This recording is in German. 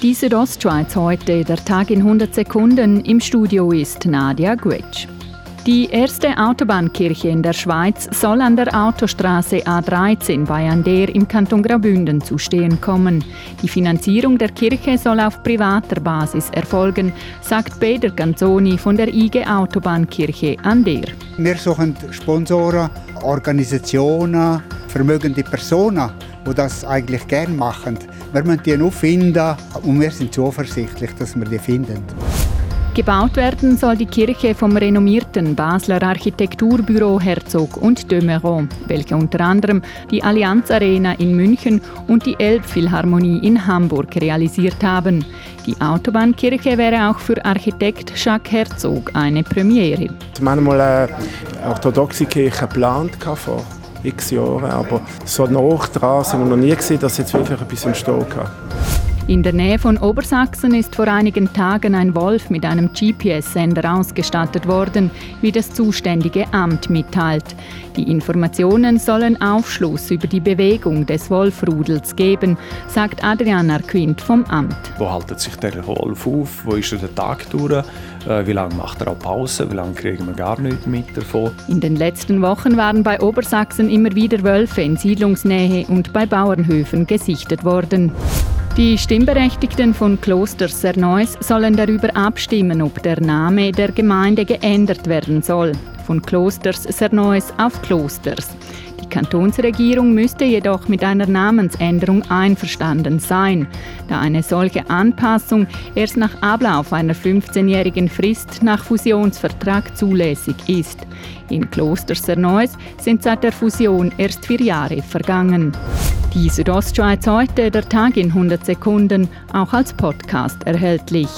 Die Südostschweiz heute, der Tag in 100 Sekunden. Im Studio ist Nadia Guetsch. Die erste Autobahnkirche in der Schweiz soll an der Autostraße A13 bei Ander im Kanton Graubünden zu stehen kommen. Die Finanzierung der Kirche soll auf privater Basis erfolgen, sagt Peter Ganzoni von der IG Autobahnkirche Ander. Wir suchen Sponsoren, Organisationen, vermögende Personen, die das eigentlich gerne machen. Wir müssen die nur finden und wir sind zuversichtlich, dass wir die finden. Gebaut werden soll die Kirche vom renommierten Basler Architekturbüro Herzog und de Meuron, welche unter anderem die Allianz Arena in München und die Elbphilharmonie in Hamburg realisiert haben. Die Autobahnkirche wäre auch für Architekt Jacques Herzog eine Premiere. Wir haben mal eine orthodoxe Kirche geplant vor x Jahren, aber so nah dran sind wir noch nie gesehen, dass jetzt wirklich etwas entstehen kann. In der Nähe von Obersachsen ist vor einigen Tagen ein Wolf mit einem GPS-Sender ausgestattet worden, wie das zuständige Amt mitteilt. Die Informationen sollen Aufschluss über die Bewegung des Wolfrudels geben, sagt Adrian Arquint vom Amt. Wo haltet sich der Wolf auf? Wo ist er den Tag durch? Äh, wie lange macht er auch Pause? Wie lange kriegen wir gar nichts mit davon? In den letzten Wochen waren bei Obersachsen immer wieder Wölfe in Siedlungsnähe und bei Bauernhöfen gesichtet worden. Die Stimmberechtigten von Kloster Serneus sollen darüber abstimmen, ob der Name der Gemeinde geändert werden soll. Von Klosters Serneus auf Klosters. Die Kantonsregierung müsste jedoch mit einer Namensänderung einverstanden sein, da eine solche Anpassung erst nach Ablauf einer 15-jährigen Frist nach Fusionsvertrag zulässig ist. In Kloster Serneus sind seit der Fusion erst vier Jahre vergangen. Die Südostschweiz heute, der Tag in 100 Sekunden, auch als Podcast erhältlich.